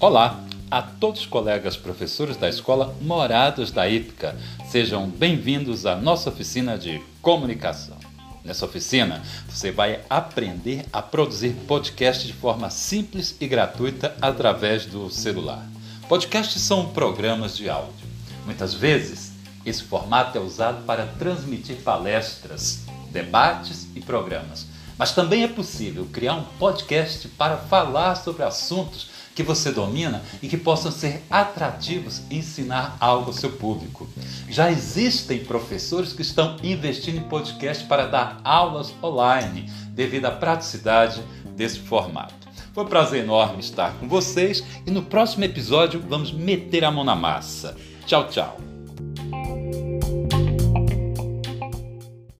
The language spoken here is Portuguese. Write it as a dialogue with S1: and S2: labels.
S1: Olá a todos os colegas professores da Escola Morados da Ípica. Sejam bem-vindos à nossa oficina de comunicação. Nessa oficina, você vai aprender a produzir podcast de forma simples e gratuita através do celular. Podcasts são programas de áudio. Muitas vezes, esse formato é usado para transmitir palestras, debates e programas. Mas também é possível criar um podcast para falar sobre assuntos que você domina e que possam ser atrativos e ensinar algo ao seu público. Já existem professores que estão investindo em podcast para dar aulas online, devido à praticidade desse formato. Foi um prazer enorme estar com vocês e no próximo episódio vamos meter a mão na massa. Tchau, tchau.